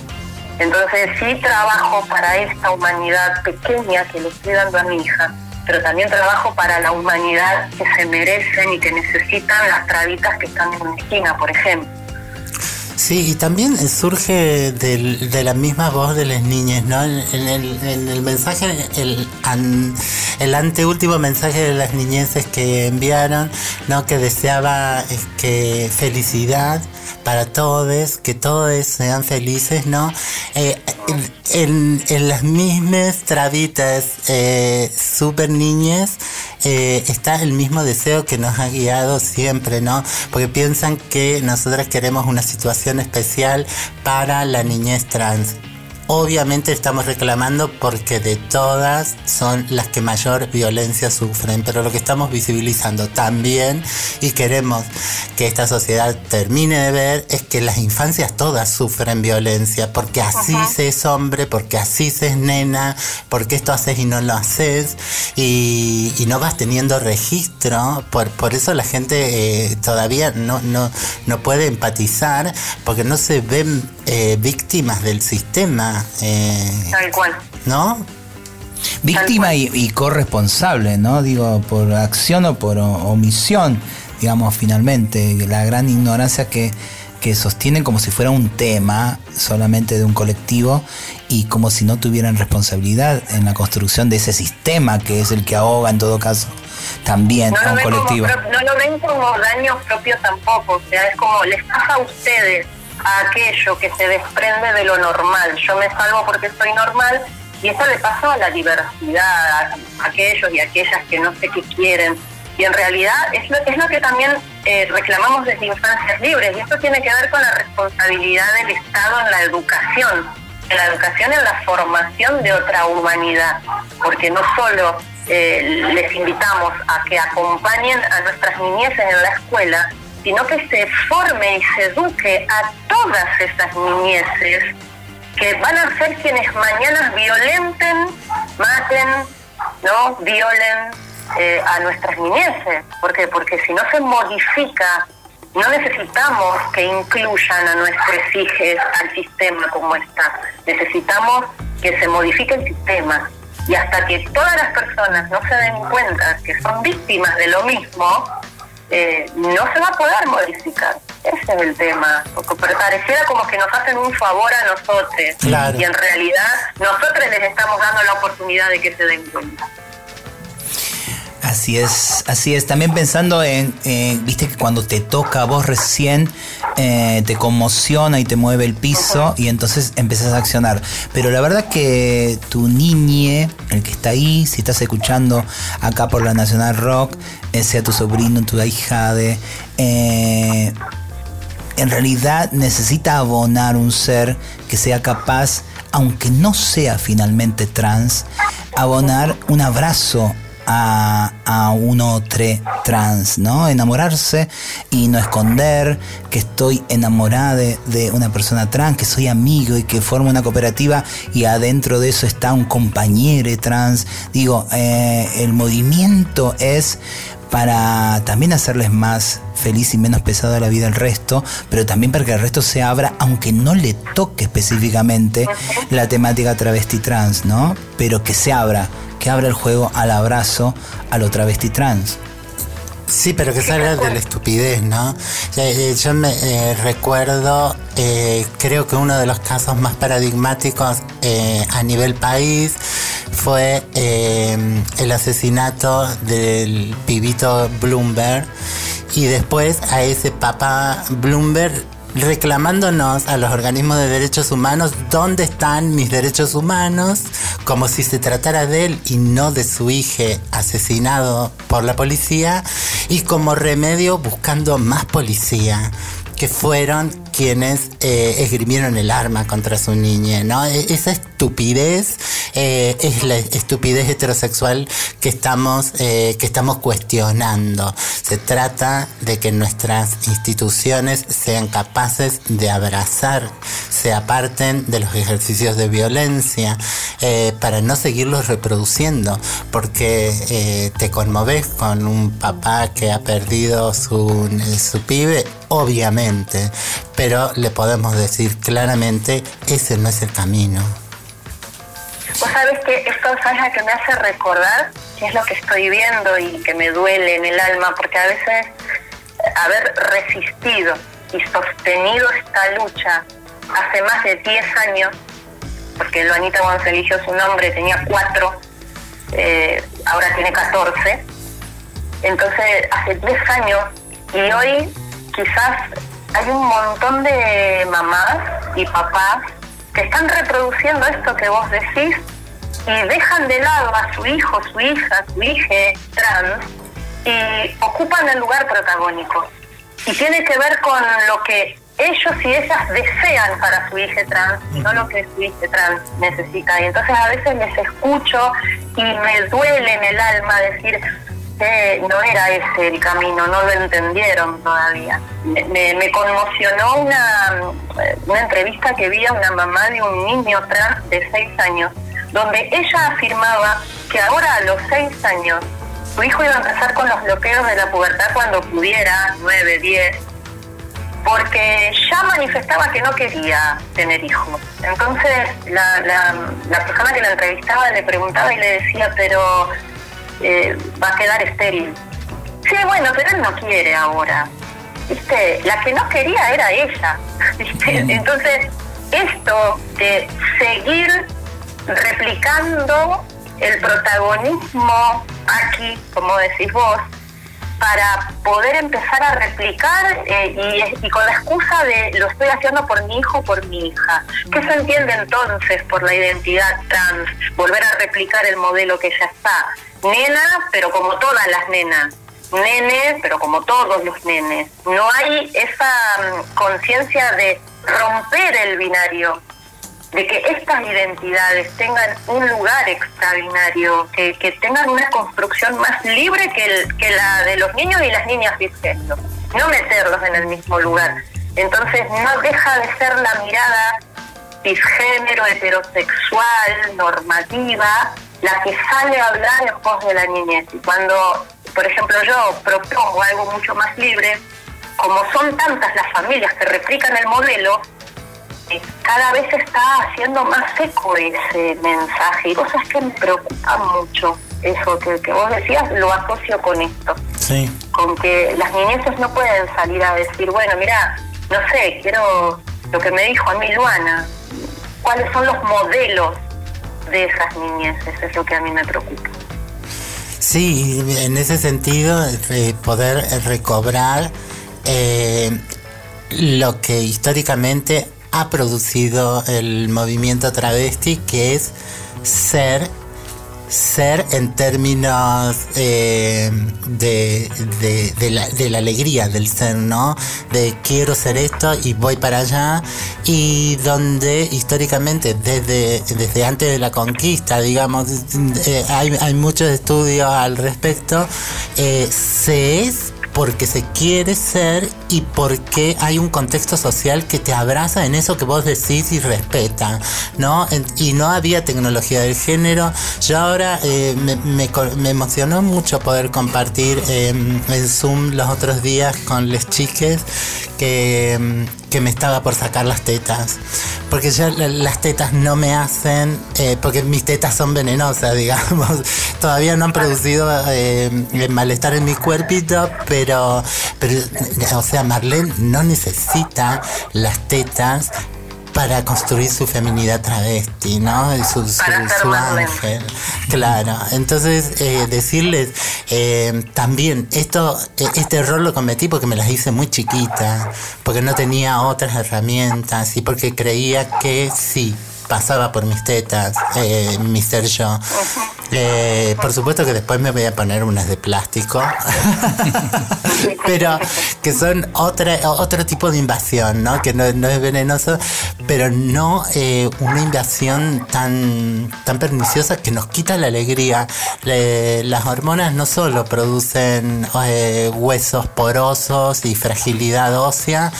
Speaker 5: Entonces sí trabajo para esta humanidad pequeña que le estoy dando a mi hija, pero también trabajo para la humanidad que se merecen y que necesitan las trabitas que están en una esquina, por ejemplo.
Speaker 2: Sí, y también surge del- de la misma voz de las niñas, ¿no? En, en el, en el mensaje, el, an- el anteúltimo mensaje de las niñeces que enviaron, ¿no? Que deseaba eh, que felicidad para todos, que todos sean felices, ¿no? Eh, en, las mismas trabitas eh, super niñas eh, está el mismo deseo que nos ha guiado siempre, ¿no? Porque piensan que nosotras queremos una situación especial para la niñez trans. Obviamente estamos reclamando porque de todas son las que mayor violencia sufren, pero lo que estamos visibilizando también y queremos que esta sociedad termine de ver es que las infancias todas sufren violencia, porque así se es hombre, porque así se es nena, porque esto haces y no lo haces, y, y no vas teniendo registro, por, por eso la gente eh, todavía no, no, no puede empatizar, porque no se ven eh, víctimas del sistema. Eh,
Speaker 5: Tal cual.
Speaker 2: ¿No?
Speaker 1: Víctima y, y corresponsable, ¿no? Digo, por acción o por omisión, digamos, finalmente. La gran ignorancia que, que sostienen como si fuera un tema solamente de un colectivo y como si no tuvieran responsabilidad en la construcción de ese sistema que es el que ahoga en todo caso también
Speaker 5: No
Speaker 1: a un
Speaker 5: como,
Speaker 1: colectivo.
Speaker 5: no lo ven como daño propio tampoco, o sea, es como les pasa a ustedes a aquello que se desprende de lo normal. Yo me salvo porque soy normal y eso le pasa a la diversidad, a aquellos y aquellas que no sé qué quieren. Y en realidad es lo, es lo que también eh, reclamamos desde Infancias Libres, y esto tiene que ver con la responsabilidad del Estado en la educación, en la educación en la formación de otra humanidad, porque no solo eh, les invitamos a que acompañen a nuestras niñeces en la escuela, sino que se forme y se eduque a todas esas niñeces que van a ser quienes mañana violenten, maten, no violen eh, a nuestras niñeces. ¿Por qué? Porque si no se modifica, no necesitamos que incluyan a nuestros hijos al sistema como está. Necesitamos que se modifique el sistema. Y hasta que todas las personas no se den cuenta que son víctimas de lo mismo, eh, no se va a poder modificar. Ese es el tema. Porque pareciera como que nos hacen un favor a nosotros.
Speaker 2: Claro.
Speaker 5: Y en realidad nosotros les estamos dando la oportunidad de que se den cuenta.
Speaker 1: Así es, así es. También pensando en, viste que cuando te toca a vos recién, eh, te conmociona y te mueve el piso y entonces empezás a accionar. Pero la verdad que tu niñe, el que está ahí, si estás escuchando acá por la Nacional Rock, sea tu sobrino, tu hija de... eh, en realidad necesita abonar un ser que sea capaz, aunque no sea finalmente trans, abonar un abrazo a, a un otro trans, ¿no? Enamorarse y no esconder que estoy enamorada de, de una persona trans, que soy amigo y que formo una cooperativa y adentro de eso está un compañero trans. Digo, eh, el movimiento es para también hacerles más feliz y menos pesado la vida al resto, pero también para que el resto se abra, aunque no le toque específicamente la temática travesti trans, ¿no? Pero que se abra, que abra el juego al abrazo a lo travesti trans.
Speaker 2: Sí, pero que salga de la estupidez, ¿no? Yo me eh, recuerdo, eh, creo que uno de los casos más paradigmáticos eh, a nivel país fue eh, el asesinato del pibito Bloomberg y después a ese papá Bloomberg reclamándonos a los organismos de derechos humanos dónde están mis derechos humanos, como si se tratara de él y no de su hijo asesinado por la policía, y como remedio buscando más policía que fueron quienes eh, esgrimieron el arma contra su niña, ¿no? E- Esa estupidez eh, es la estupidez heterosexual que estamos, eh, que estamos cuestionando. Se trata de que nuestras instituciones sean capaces de abrazar, se aparten de los ejercicios de violencia eh, para no seguirlos reproduciendo, porque te conmoves con un papá que ha perdido su, su pibe, obviamente, pero le podemos decir claramente, ese no es el camino.
Speaker 5: Vos sabés que esto sabes a que me hace recordar qué es lo que estoy viendo y que me duele en el alma, porque a veces haber resistido y sostenido esta lucha hace más de 10 años, porque Luanita cuando se eligió su nombre tenía 4, ahora tiene 14, entonces hace 10 años y hoy quizás hay un montón de mamás y papás que están reproduciendo esto que vos decís y dejan de lado a su hijo, su hija, su hija trans y ocupan el lugar protagónico. Y tiene que ver con lo que ellos y ellas desean para su hija trans, no lo que su hija trans necesita. Y entonces a veces les escucho y me duele en el alma decir, eh, no era ese el camino, no lo entendieron todavía. Me, conmocionó una, una entrevista que vi a una mamá de un niño trans de 6 años, donde ella afirmaba que ahora a los 6 años su hijo iba a empezar con los bloqueos de la pubertad cuando pudiera, 9, 10, porque ya manifestaba que no quería tener hijos. Entonces la, la, la persona que la entrevistaba le preguntaba y le decía, pero eh, va a quedar estéril. Sí, bueno, pero él no quiere ahora. ¿Viste? La que no quería era ella. ¿Viste? Entonces, esto de seguir replicando el protagonismo aquí, como decís vos, para poder empezar a replicar eh, y, y con la excusa de lo estoy haciendo por mi hijo, por mi hija. ¿Qué se entiende entonces por la identidad trans? Volver a replicar el modelo que ya está. Nena, pero como todas las nenas. nene, pero como todos los nenes. No hay esa mm, conciencia de romper el binario, de que estas identidades tengan un lugar extraordinario, que, que tengan una construcción más libre que, el- que la de los niños y las niñas cisgénero, no meterlos en el mismo lugar. Entonces no deja de ser la mirada cisgénero, heterosexual, normativa, la que sale a hablar en pos de la niñez. Y cuando, por ejemplo, yo propongo algo mucho más libre, como son tantas las familias que replican el modelo, eh, cada vez está haciendo más eco ese mensaje. Y cosas que me preocupan mucho, eso que, que vos decías, lo asocio con esto
Speaker 2: Sí.
Speaker 5: con que las niñeces no pueden salir a decir, bueno, mira, no sé, quiero lo que me dijo a mí Luana, cuáles son los modelos de esas niñeces, es lo que a mí me preocupa.
Speaker 2: Sí, en ese sentido, eh, poder recobrar eh, lo que históricamente ha producido el movimiento travesti, que es ser, ser en términos eh, de, de- la alegría del ser, ¿no? De quiero ser esto y voy para allá, y donde históricamente, desde, desde antes de la conquista, digamos, eh, hay, hay muchos estudios al respecto, eh, se es porque se quiere ser y porque hay un contexto social que te abraza en eso que vos decís y respeta, ¿no? Y no había tecnología del género. Yo ahora eh, me, me me emocionó mucho poder compartir eh, en Zoom los otros días con les chiques que, mm, que me estaba por sacar las tetas. Porque ya la- las tetas no me hacen, eh, porque mis tetas son venenosas, digamos. Todavía no han producido eh, malestar en mi cuerpito, pero, pero, o sea, Marlene no necesita las tetas para construir su feminidad travesti, ¿no? Y Su, su, su ángel. Claro. Entonces, eh, decirles, eh, también, esto, eh, este rol lo cometí porque me las hice muy chiquita, porque no tenía otras herramientas y porque creía que sí, pasaba por mis tetas, eh, ser yo. Eh, por supuesto que después me voy a poner unas de plástico, pero que son otra, otro tipo de invasión, ¿no? Que no, no es venenoso, pero no eh, una invasión tan, tan perniciosa que nos quita la alegría. Le- las hormonas no solo producen eh, huesos porosos y fragilidad ósea,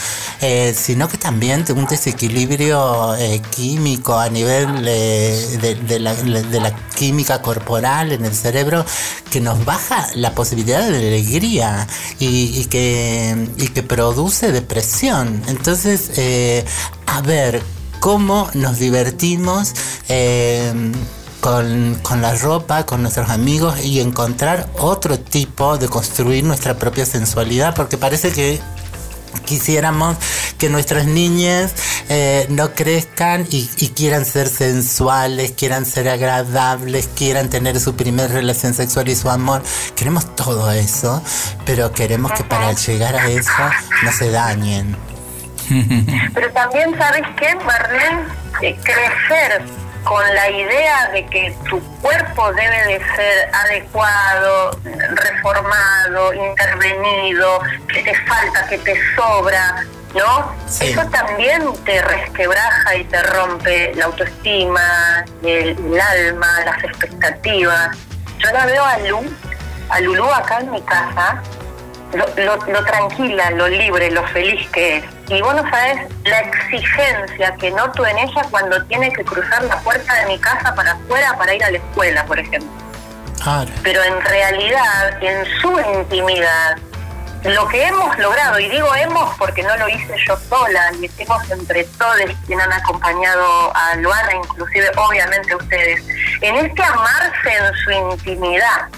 Speaker 2: sino que también un desequilibrio eh, a nivel eh, de, la, de la química corporal en el cerebro que nos baja la posibilidad de alegría y, y que, y que produce depresión. Entonces, eh, a ver, cómo nos divertimos eh, con, con la ropa, con nuestros amigos y encontrar otro tipo de construir nuestra propia sensualidad, porque parece que quisiéramos que nuestras niñas eh, no crezcan y, y quieran ser sensuales, quieran ser agradables, quieran tener su primer relación sexual y su amor. Queremos todo eso, pero queremos que para llegar a eso no se dañen.
Speaker 5: Pero también, ¿sabes qué, Marlene? Eh, crecer con la idea de que tu cuerpo debe de ser adecuado, reformado, intervenido, que te falta, que te sobra, ¿no?
Speaker 2: Sí.
Speaker 5: Eso también te resquebraja y te rompe la autoestima, el, el alma, las expectativas. Yo la veo a Lu, a Lulú acá en mi casa, lo, lo- lo tranquila, lo libre, lo feliz que es. Y vos no sabés la exigencia que noto en ella cuando tiene que cruzar la puerta de mi casa para afuera para ir a la escuela, por ejemplo.
Speaker 2: Claro.
Speaker 5: Pero en realidad, en su intimidad, lo que hemos logrado, y digo hemos porque no lo hice yo sola, lo hicimos entre todos quienes han acompañado a Luana, inclusive obviamente ustedes, en este amarse en su intimidad,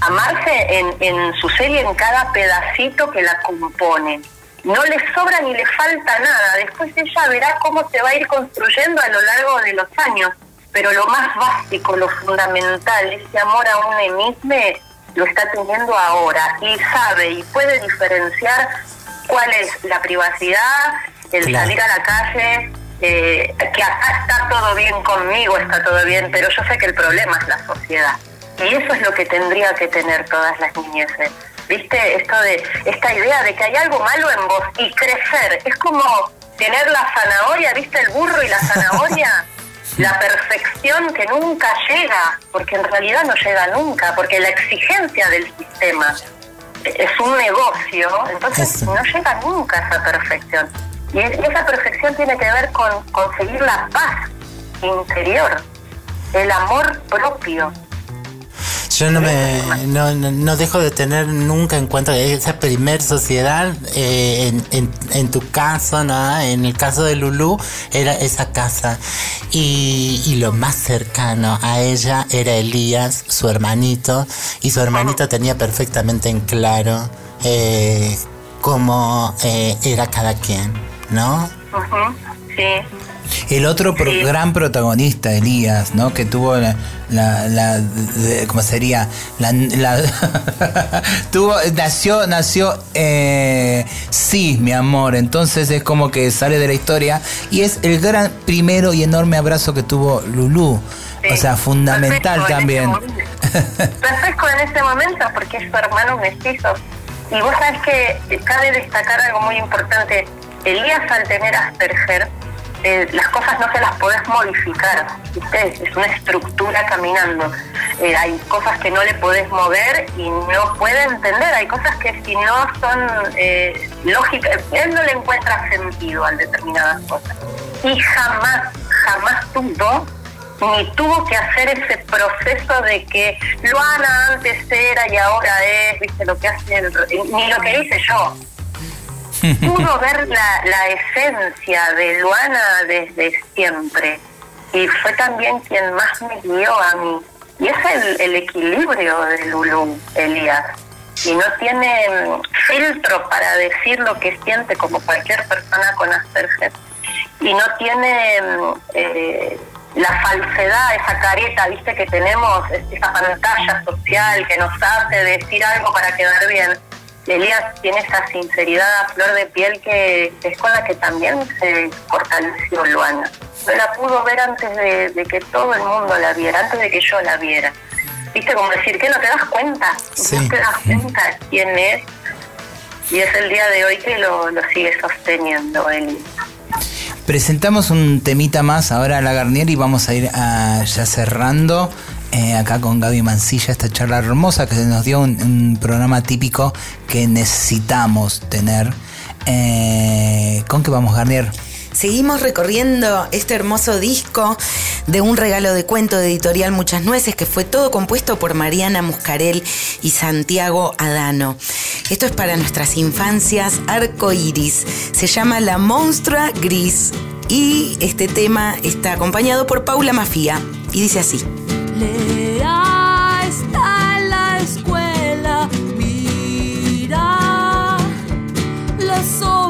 Speaker 5: amarse en, en su ser y en cada pedacito que la compone. No le sobra ni le falta nada, después ella verá cómo se va a ir construyendo a lo largo de los años, pero lo más básico, lo fundamental, ese amor a un mismo, lo está teniendo ahora y sabe y puede diferenciar cuál es la privacidad, el
Speaker 2: Claro.
Speaker 5: salir a la calle, eh, que acá está todo bien conmigo, está todo bien, pero yo sé que el problema es la sociedad. Y eso es lo que tendría que tener todas las niñeces. ¿viste? Esto de, esta idea de que hay algo malo en vos y crecer. Es como tener la zanahoria, ¿viste? El burro y la zanahoria. la perfección que nunca llega, porque en realidad no llega nunca, porque la exigencia del sistema es un negocio, entonces no llega nunca a esa perfección. Y es- esa perfección tiene que ver con conseguir la paz interior, el amor propio.
Speaker 2: Yo no me no, no, dejo de tener nunca en cuenta esa primer sociedad eh, en, en, tu caso, ¿no? en el caso de Lulu, era esa casa. Y, y lo más cercano a ella era Elías, su hermanito, y su hermanito tenía perfectamente en claro eh, cómo eh, era cada quien, ¿no?
Speaker 5: Sí.
Speaker 1: El otro pro- gran protagonista, Elías, ¿no? Que tuvo la, la, la- de- ¿cómo sería? La, la- tuvo, nació, nació, eh, sí, mi amor. Entonces es como que sale de la historia y es el gran primero y enorme abrazo que tuvo Lulú. O sea, fundamental
Speaker 5: Perfecto, en
Speaker 1: también.
Speaker 5: Perfecto en ese momento porque es su hermano mellizo. Y vos sabés que cabe destacar algo muy importante. Elías al tener Asperger, eh, las cosas no se las podés modificar, ¿viste? Es una estructura caminando. Eh, hay cosas que no le podés mover y no puede entender. Hay cosas que si no son eh, lógicas, él no le encuentra sentido a determinadas cosas. Y jamás, jamás tuvo ni tuvo que hacer ese proceso de que Luana antes era y ahora es, viste lo que hace el, ni lo que hice yo. Pudo ver la, la esencia de Luana desde siempre y fue también quien más me guió a mí. Y es el, el equilibrio de Lulu, Elías. Y no tiene mm, filtro para decir lo que siente como cualquier persona con Asperger. Y no tiene mm, eh, la falsedad, esa careta, viste, que tenemos, es- esa pantalla social que nos hace decir algo para quedar bien. Elías tiene esa sinceridad a flor de piel que es con la que también se fortaleció Luana. No la pudo ver antes de, de que todo el mundo la viera, antes de que yo la viera. Viste, como decir, que no te das cuenta?
Speaker 1: Sí.
Speaker 5: No te das cuenta quién es. Y es el día de hoy que lo, lo sigue sosteniendo él.
Speaker 1: Presentamos un temita más ahora a la Garnier y vamos a ir a- ya cerrando eh, acá con Gaby Mancilla esta charla hermosa que nos dio un, un programa típico que necesitamos tener. Eh, ¿Con qué vamos, Garnier?
Speaker 3: Seguimos recorriendo este hermoso disco de un regalo de cuento de editorial Muchas Nueces, que fue todo compuesto por Mariana Muscarel y Santiago Adano. Esto es para nuestras infancias arco iris. Se llama La Monstrua Gris. Y este tema está acompañado por Paula Mafía. Y dice así.
Speaker 7: Lea está en la escuela, mira la sombra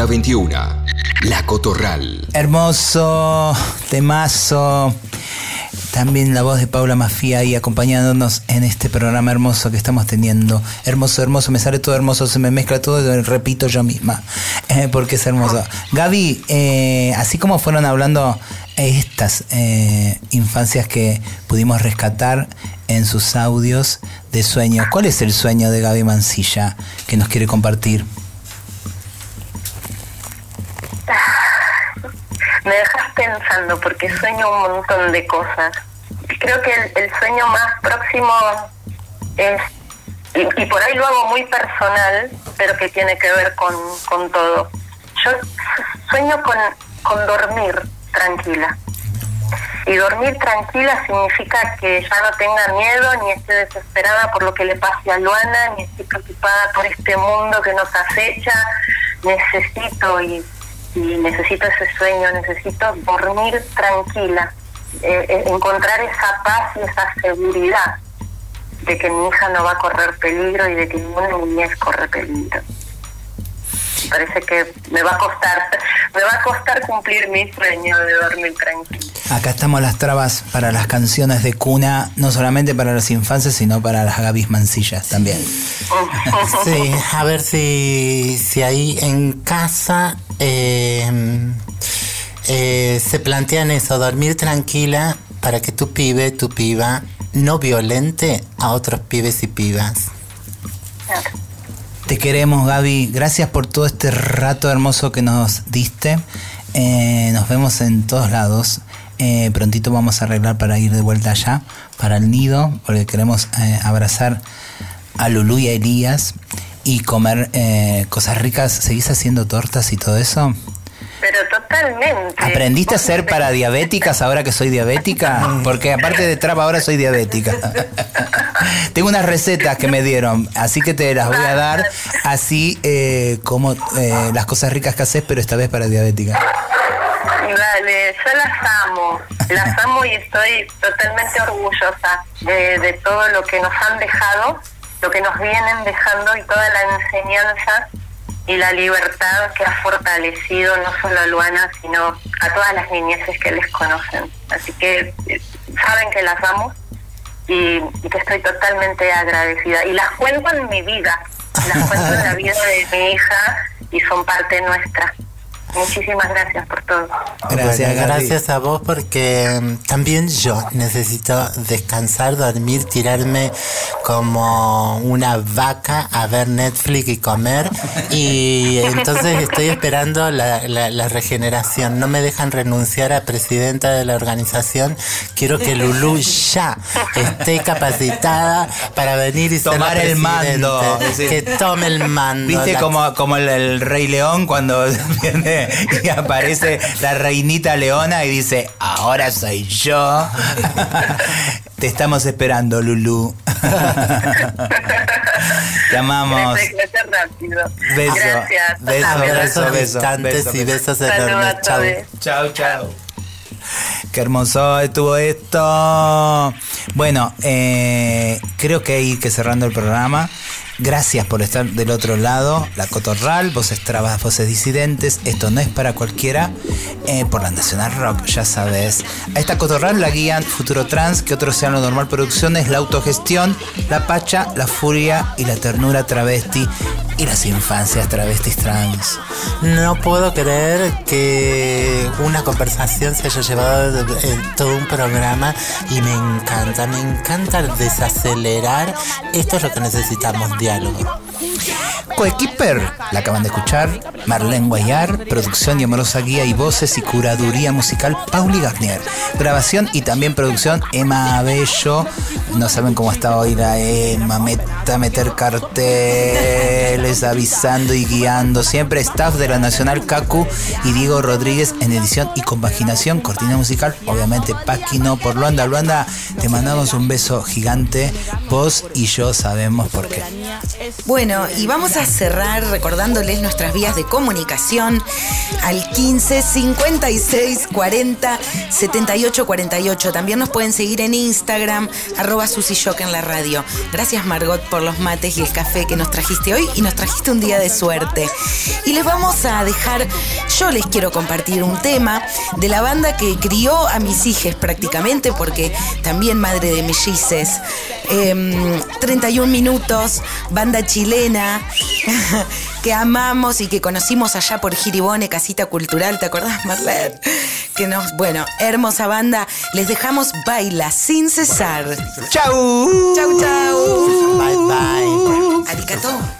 Speaker 7: de
Speaker 9: 20 a 21. La Cotorral.
Speaker 1: Hermoso, temazo. También la voz de Paula Mafia ahí acompañándonos en este programa hermoso que estamos teniendo. Hermoso, hermoso, me sale todo hermoso, se me mezcla todo, y repito yo misma, eh, porque es hermoso. Gaby, eh, así como fueron hablando estas eh, infancias que pudimos rescatar en sus audios de sueño, ¿cuál es el sueño de Gaby Mancilla que nos quiere compartir?
Speaker 5: Me porque sueño un montón de cosas. Creo que el, el sueño más próximo es, y, y por ahí lo hago muy personal, pero que tiene que ver con, con todo. Yo sueño con, con dormir tranquila. Y dormir tranquila significa que ya no tenga miedo, ni esté desesperada por lo que le pase a Luana, ni esté preocupada por este mundo que nos acecha. Necesito y y necesito ese sueño, necesito dormir tranquila, eh, eh, encontrar esa paz y esa seguridad de que mi hija no va a correr peligro y de que ninguna niñez corre peligro. Parece que me va a costar, me va a costar cumplir mi sueño de dormir tranquila.
Speaker 1: Acá estamos las trabas para las canciones de cuna, no solamente para las infancias, sino para las Gavis Mancillas también.
Speaker 2: Sí, a ver si, si ahí en casa eh, eh, se plantean eso, dormir tranquila para que tu pibe, tu piba, no violente a otros pibes y pibas.
Speaker 1: Te queremos, Gaby. Gracias por todo este rato hermoso que nos diste. Eh, nos vemos en todos lados. Eh, prontito vamos a arreglar para ir de vuelta allá, para el nido, porque queremos eh, abrazar a Lulú y a Elías y comer eh, cosas ricas. ¿Seguís haciendo tortas y todo eso?
Speaker 5: Pero totalmente.
Speaker 1: ¿Aprendiste a ser para diabéticas ahora que soy diabética? Porque aparte de trap ahora soy diabética. Tengo unas recetas que me dieron, así que te las voy a dar así eh, como eh, las cosas ricas que haces, pero esta vez para diabética.
Speaker 5: Dale, yo las amo, las amo y estoy totalmente orgullosa de, de todo lo que nos han dejado, lo que nos vienen dejando y toda la enseñanza y la libertad que ha fortalecido no solo a Luana, sino a todas las niñeces que les conocen. Así que eh, saben que las amo y, y que estoy totalmente agradecida. Y las cuento en mi vida, las cuento en la vida de mi hija y son parte nuestra. Muchísimas gracias por todo.
Speaker 1: Gracias,
Speaker 2: gracias a vos porque mm, también yo necesito descansar, dormir, tirarme como una vaca a ver Netflix y comer. Y entonces estoy esperando la, la- la regeneración. No me dejan renunciar a presidenta de la organización. Quiero que Lulú ya esté capacitada para venir y ser
Speaker 1: Tomar
Speaker 2: la
Speaker 1: el mando.
Speaker 2: Que tome el mando.
Speaker 1: ¿Viste
Speaker 2: La-
Speaker 1: como, como el, el Rey León cuando viene y aparece la reinita leona y dice, ahora soy yo? Te estamos esperando, Lulu. Te amamos. Beso,
Speaker 5: Gracias.
Speaker 1: beso,
Speaker 2: Abrazos
Speaker 1: beso, beso,
Speaker 2: y
Speaker 1: beso.
Speaker 2: besos enormes. Chau.
Speaker 1: Chao, chao. Qué hermoso estuvo esto. Bueno, eh, creo que hay que ir cerrando el programa. Gracias por estar del otro lado. La Cotorral, voces trabas, voces disidentes. Esto no es para cualquiera. eh, por la Nacional Rock, ya sabes. A esta Cotorral la guían Futuro Trans, que otro sea lo normal producciones, la autogestión, la pacha, la furia y la ternura travesti y las infancias travestis trans.
Speaker 2: No puedo creer que una conversación se haya llevado eh, todo un programa y me encanta, me encanta desacelerar. Esto es lo que necesitamos, diálogo.
Speaker 1: Coequiper, la acaban de escuchar, Marlene Guayar, producción y amorosa guía y voces y curaduría musical Pauli Garnier, grabación y también producción Emma Abello, no saben cómo está hoy la Emma, meta meter carteles, avisando y guiando, siempre staff de la Nacional Cacu y Diego Rodríguez en edición y compaginación, cortina musical, obviamente Paquino por Luanda, Luanda, te mandamos un beso gigante, vos y yo sabemos por qué.
Speaker 3: Bueno, y vamos a cerrar recordándoles nuestras vías de comunicación al 15 56 40 78 48. También nos pueden seguir en Instagram, arroba Susy en la radio. Gracias Margot por los mates y el café que nos trajiste hoy y nos trajiste un día de suerte. Y les vamos a dejar, yo les quiero compartir un tema de la banda que crió a mis hijas prácticamente, porque también madre de mellices. Em, 31 minutos, banda chilena que amamos y que conocimos allá por Giribone, Casita Cultural, ¿te acordás, Marlene? Que nos, bueno, hermosa banda, les dejamos baila sin cesar.
Speaker 1: ¡Chau!
Speaker 3: ¡Chau, chau!
Speaker 2: Bye, bye.
Speaker 3: Arigato.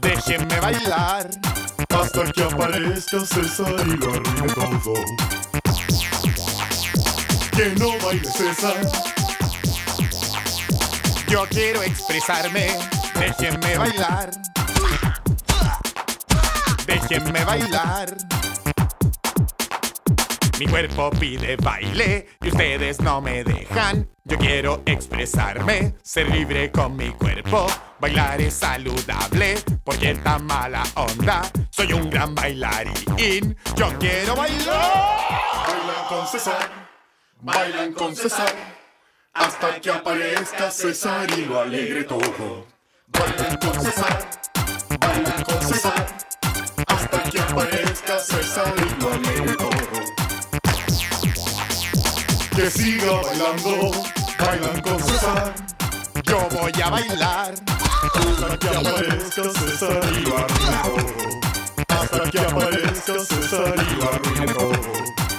Speaker 10: Déjenme bailar hasta que aparezca César y lo arruine todo. Que no baile César. Yo quiero expresarme, déjenme bailar. Déjenme bailar. Mi cuerpo pide baile y ustedes no me dejan. Yo quiero expresarme, ser libre con mi cuerpo. Bailar es saludable porque está mala onda. Soy un gran bailarín. Yo quiero bailar. Bailan con César, bailan con César. Hasta que aparezca César y lo alegre todo. Bailan con César, bailan con César. Hasta que aparezca César y lo alegre todo que siga bailando, bailan con César. Yo voy a bailar hasta que aparezca César y. Hasta que aparezca César y.